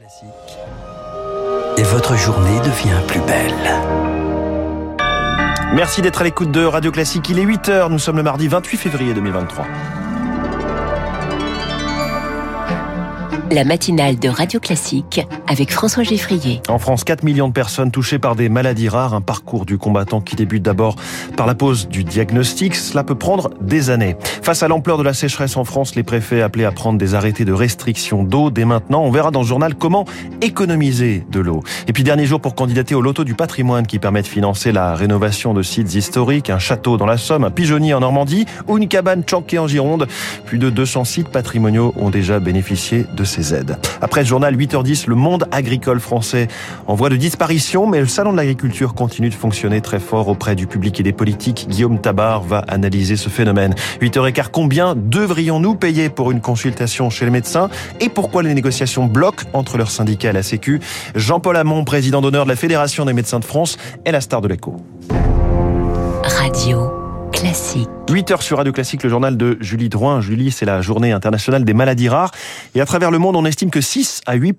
Classique. Et votre journée devient plus belle. Merci d'être à l'écoute de Radio Classique. Il est 8h, nous sommes le mardi 28 février 2023. La matinale de Radio Classique En France, 4 millions de personnes touchées par des maladies rares, un parcours du combattant qui débute d'abord par la pose du diagnostic. Cela peut prendre des années. Face à l'ampleur de la sécheresse en France, les préfets appelés à prendre des arrêtés de restriction d'eau dès maintenant. On verra dans le journal comment économiser de l'eau. Et puis dernier jour pour candidater au loto du patrimoine qui permet de financer la rénovation de sites historiques, un château dans la Somme, un pigeonnier en Normandie ou une cabane chanquée en Gironde. Plus de 200 sites patrimoniaux ont déjà bénéficié de ces aides. Après le journal 8h10, le monde agricole français en voie de disparition, mais le salon de l'agriculture continue de fonctionner très fort auprès du public et des politiques. Guillaume Tabar va analyser ce phénomène. 8h15, combien devrions-nous payer pour une consultation chez le médecin et pourquoi les négociations bloquent entre leurs syndicats et la Sécu? Jean-Paul Hamon, président d'honneur de la Fédération des médecins de France, est la star de l'écho. Radio Classique. 8 heures sur Radio Classique, le journal de Julie Drouin. Julie, c'est la journée internationale des maladies rares. Et à travers le monde, on estime que 6 à 8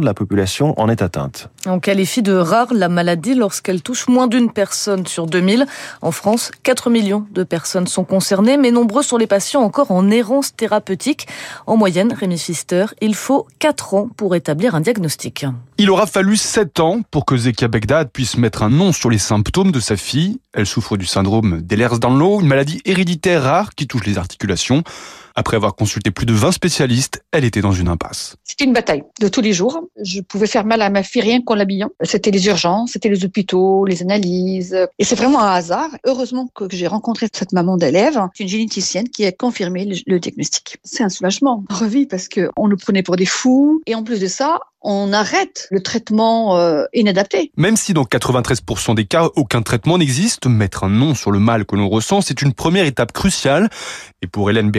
de la population en est atteinte. On qualifie de rare la maladie lorsqu'elle touche moins d'une personne sur 2000. En France, 4 millions de personnes sont concernées, mais nombreux sont les patients encore en errance thérapeutique. En moyenne, Rémi Pfister, il faut 4 ans pour établir un diagnostic. Il aura fallu 7 ans pour que Zekia Begdad puisse mettre un nom sur les symptômes de sa fille. Elle souffre du syndrome d'Ehlers-Danlos, une maladie héréditaire rare qui touche les articulations. Après avoir consulté plus de 20 spécialistes, elle était dans une impasse. C'était une bataille de tous les jours. Je pouvais faire mal à ma fille rien qu'en l'habillant. C'était les urgences, c'était les hôpitaux, les analyses. Et c'est vraiment un hasard. Heureusement que j'ai rencontré cette maman d'élève, une généticienne qui a confirmé le, le diagnostic. C'est un soulagement. On revit parce que on nous prenait pour des fous. Et en plus de ça, on arrête le traitement euh, inadapté. Même si dans 93% des cas, aucun traitement n'existe, mettre un nom sur le mal que l'on ressent, c'est une première étape cruciale. Et pour Hélène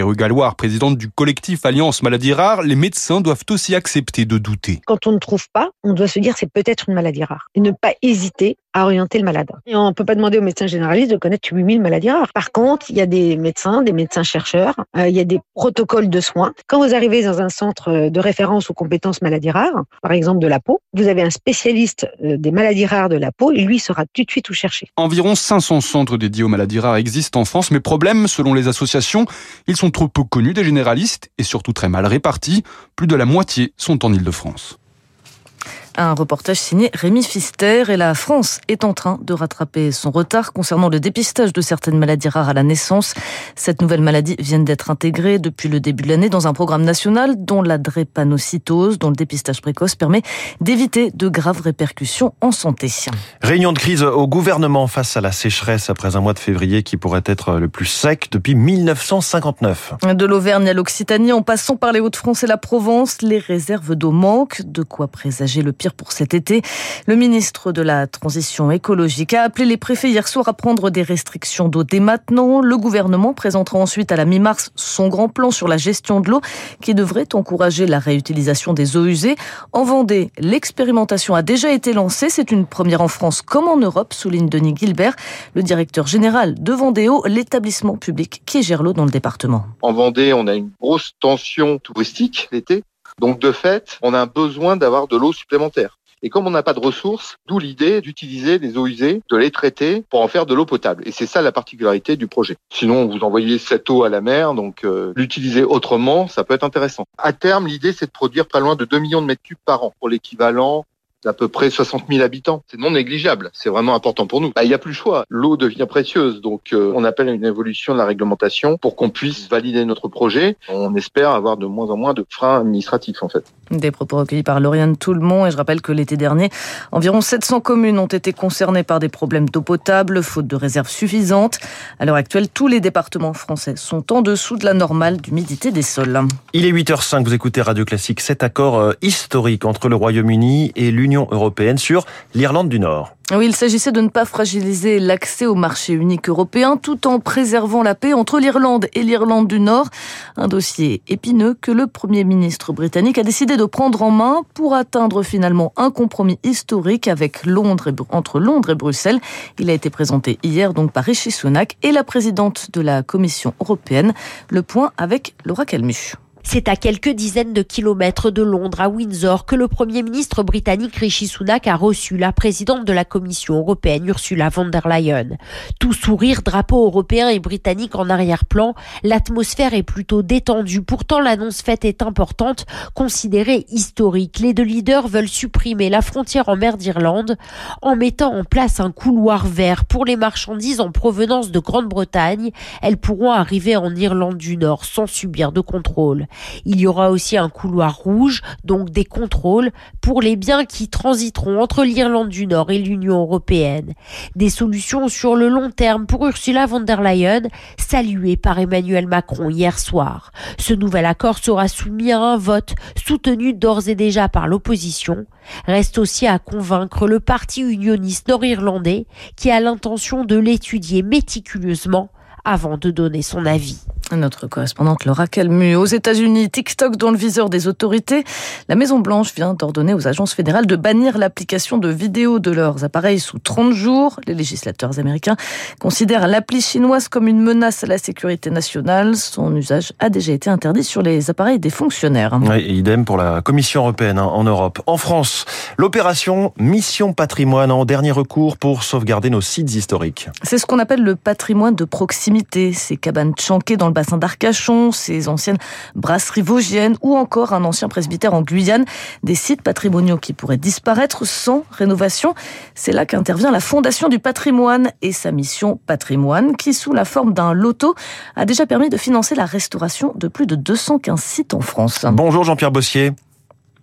Présidente du collectif Alliance Maladies Rares, les médecins doivent aussi accepter de douter. Quand on ne trouve pas, on doit se dire c'est peut-être une maladie rare. Et ne pas hésiter à orienter le malade. Et on ne peut pas demander aux médecins généralistes de connaître 8000 maladies rares. Par contre, il y a des médecins, des médecins chercheurs, euh, il y a des protocoles de soins. Quand vous arrivez dans un centre de référence aux compétences maladies rares, par exemple de la peau, vous avez un spécialiste euh, des maladies rares de la peau et lui saura tout de suite où chercher. Environ 500 centres dédiés aux maladies rares existent en France, mais problème, selon les associations, ils sont trop peu connus des généralistes et surtout très mal répartis. Plus de la moitié sont en Ile-de-France. Un reportage signé Rémi Fister et la France est en train de rattraper son retard concernant le dépistage de certaines maladies rares à la naissance. Cette nouvelle maladie vient d'être intégrée depuis le début de l'année dans un programme national dont la drépanocytose, dont le dépistage précoce permet d'éviter de graves répercussions en santé. Réunion de crise au gouvernement face à la sécheresse après un mois de février qui pourrait être le plus sec depuis 1959. De l'Auvergne à l'Occitanie, en passant par les Hauts-de-France et la Provence, les réserves d'eau manquent, de quoi présager le pire pour cet été. Le ministre de la Transition écologique a appelé les préfets hier soir à prendre des restrictions d'eau dès maintenant. Le gouvernement présentera ensuite à la mi-mars son grand plan sur la gestion de l'eau qui devrait encourager la réutilisation des eaux usées. En Vendée, l'expérimentation a déjà été lancée. C'est une première en France comme en Europe, souligne Denis Gilbert, le directeur général de Vendéo, l'établissement public qui gère l'eau dans le département. En Vendée, on a une grosse tension touristique l'été. Donc de fait, on a besoin d'avoir de l'eau supplémentaire. Et comme on n'a pas de ressources, d'où l'idée d'utiliser les eaux usées, de les traiter pour en faire de l'eau potable. Et c'est ça la particularité du projet. Sinon, vous envoyez cette eau à la mer, donc euh, l'utiliser autrement, ça peut être intéressant. À terme, l'idée, c'est de produire pas loin de 2 millions de mètres cubes par an pour l'équivalent d'à peu près 60 000 habitants. C'est non négligeable. C'est vraiment important pour nous. Bah, il n'y a plus le choix. L'eau devient précieuse. Donc, euh, on appelle à une évolution de la réglementation pour qu'on puisse valider notre projet. On espère avoir de moins en moins de freins administratifs, en fait. Des propos recueillis par Lauriane Toulmont. Et je rappelle que l'été dernier, environ 700 communes ont été concernées par des problèmes d'eau potable, faute de réserves suffisantes. À l'heure actuelle, tous les départements français sont en dessous de la normale d'humidité des sols. Il est 8h05, vous écoutez Radio Classique. Cet accord euh, historique entre le Royaume-Uni et l'Union européenne sur l'Irlande du Nord. Oui, il s'agissait de ne pas fragiliser l'accès au marché unique européen tout en préservant la paix entre l'Irlande et l'Irlande du Nord. Un dossier épineux que le Premier ministre britannique a décidé de prendre en main pour atteindre finalement un compromis historique avec Londres entre Londres et Bruxelles. Il a été présenté hier donc par Rishi Sunak et la présidente de la Commission européenne. Le point avec Laura Calmu. C'est à quelques dizaines de kilomètres de Londres, à Windsor, que le Premier ministre britannique Rishi Sunak a reçu la présidente de la Commission européenne, Ursula von der Leyen. Tout sourire, drapeau européen et britannique en arrière-plan, l'atmosphère est plutôt détendue. Pourtant, l'annonce faite est importante, considérée historique. Les deux leaders veulent supprimer la frontière en mer d'Irlande en mettant en place un couloir vert pour les marchandises en provenance de Grande-Bretagne. Elles pourront arriver en Irlande du Nord sans subir de contrôle. Il y aura aussi un couloir rouge, donc des contrôles, pour les biens qui transiteront entre l'Irlande du Nord et l'Union européenne. Des solutions sur le long terme pour Ursula von der Leyen, saluées par Emmanuel Macron hier soir. Ce nouvel accord sera soumis à un vote, soutenu d'ores et déjà par l'opposition. Reste aussi à convaincre le parti unioniste nord-irlandais qui a l'intention de l'étudier méticuleusement avant de donner son avis. Notre correspondante Laura Calmu. Aux États-Unis, TikTok dans le viseur des autorités. La Maison-Blanche vient d'ordonner aux agences fédérales de bannir l'application de vidéos de leurs appareils sous 30 jours. Les législateurs américains considèrent l'appli chinoise comme une menace à la sécurité nationale. Son usage a déjà été interdit sur les appareils des fonctionnaires. Oui, idem pour la Commission européenne hein, en Europe. En France, l'opération Mission Patrimoine en dernier recours pour sauvegarder nos sites historiques. C'est ce qu'on appelle le patrimoine de proximité. Ces cabanes chanquées dans le bassin d'Arcachon, ces anciennes brasseries vosgiennes ou encore un ancien presbytère en Guyane, des sites patrimoniaux qui pourraient disparaître sans rénovation. C'est là qu'intervient la Fondation du patrimoine et sa mission patrimoine qui, sous la forme d'un loto, a déjà permis de financer la restauration de plus de 215 sites en France. Bonjour Jean-Pierre Bossier.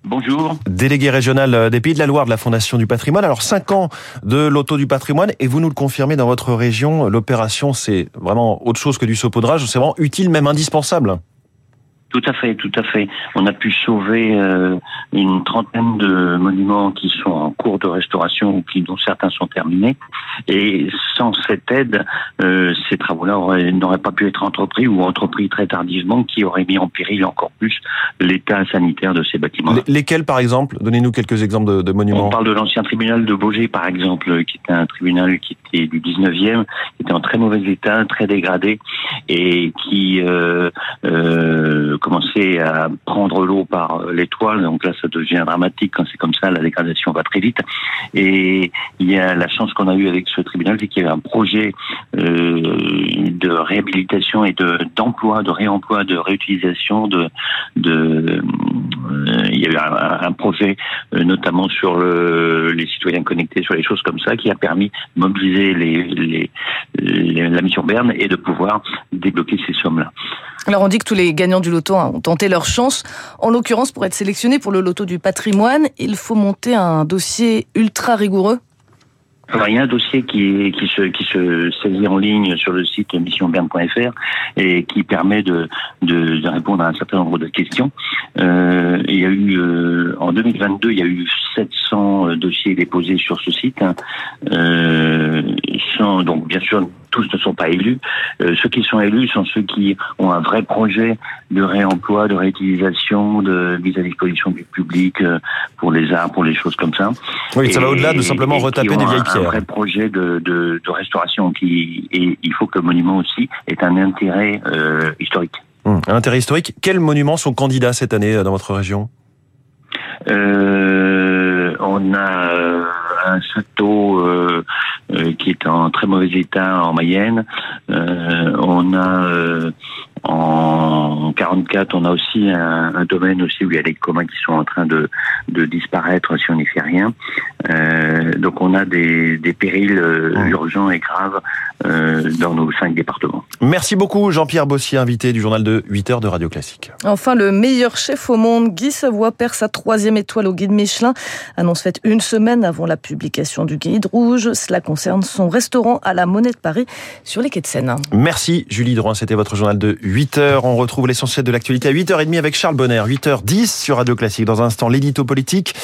Bonjour. Délégué régional des Pays de la Loire de la Fondation du patrimoine. Alors, 5 ans de l'auto du patrimoine et vous nous le confirmez dans votre région, l'opération, c'est vraiment autre chose que du saupoudrage, c'est vraiment utile, même indispensable. Tout à fait, tout à fait. On a pu sauver euh, une trentaine de monuments qui sont en cours de restauration ou qui dont certains sont terminés. Et sans cette aide, euh, ces travaux-là n'auraient pas pu être entrepris ou entrepris très tardivement, qui auraient mis en péril encore plus l'état sanitaire de ces bâtiments. Lesquels, par exemple? Donnez-nous quelques exemples de, de, monuments. On parle de l'ancien tribunal de Beaugé, par exemple, qui était un tribunal qui était du 19e, qui était en très mauvais état, très dégradé, et qui euh, commençait à prendre l'eau par l'étoile. Donc là, ça devient dramatique quand c'est comme ça. La dégradation va très vite. Et il y a la chance qu'on a eue avec ce tribunal, c'est qu'il y avait un projet euh, de réhabilitation et de d'emploi, de réemploi, de réutilisation, de, de euh, il y a eu un, un projet euh, notamment sur le, les citoyens connectés, sur les choses comme ça, qui a permis de mobiliser les, les, les la mission Berne et de pouvoir débloquer ces sommes-là. Alors on dit que tous les gagnants du loto ont tenté leur chance. En l'occurrence, pour être sélectionné pour le loto du patrimoine, il faut monter un dossier ultra rigoureux. Alors, il y a un dossier qui, se, saisit en ligne sur le site missionberne.fr et qui permet de, répondre à un certain nombre de questions. Euh, il y a eu euh, en 2022, il y a eu 700 dossiers déposés sur ce site. Euh, sans, donc bien sûr, tous ne sont pas élus. Euh, ceux qui sont élus sont ceux qui ont un vrai projet de réemploi, de réutilisation, de mise à disposition du public euh, pour les arts, pour les choses comme ça. Oui, ça va au-delà de simplement retaper des vieilles pierres. Un vrai projet de, de, de, restauration qui et il faut que le monument aussi ait un intérêt euh, historique. Hum, un intérêt historique. Quels monuments sont candidats cette année dans votre région? euh, On a un château euh, euh, qui est en très mauvais état en Mayenne. Euh, on a en 44, on a aussi un, un, domaine aussi où il y a les communs qui sont en train de, de disparaître si on n'y fait rien. Euh, donc on a des, des périls euh, urgents et graves euh, dans nos cinq départements. Merci beaucoup Jean-Pierre Bossier, invité du journal de 8 heures de Radio Classique. Enfin, le meilleur chef au monde, Guy Savoie, perd sa troisième étoile au guide Michelin. Annonce faite une semaine avant la publication du guide rouge. Cela concerne son restaurant à la Monnaie de Paris sur les quais de Seine. Merci Julie Drouin, c'était votre journal de 8h. On retrouve l'essentiel de l'actualité à 8h30 avec Charles Bonner. 8h10 sur Radio Classique. Dans un instant, l'édito politique.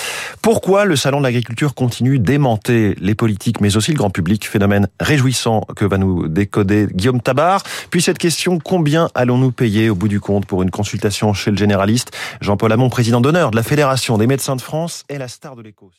Pourquoi le Salon de l'agriculture continue d'aimanter les politiques, mais aussi le grand public? Phénomène réjouissant que va nous décoder Guillaume Tabar. Puis cette question, combien allons-nous payer au bout du compte pour une consultation chez le généraliste? Jean-Paul Hamon, président d'honneur de la Fédération des médecins de France, est la star de l'écho.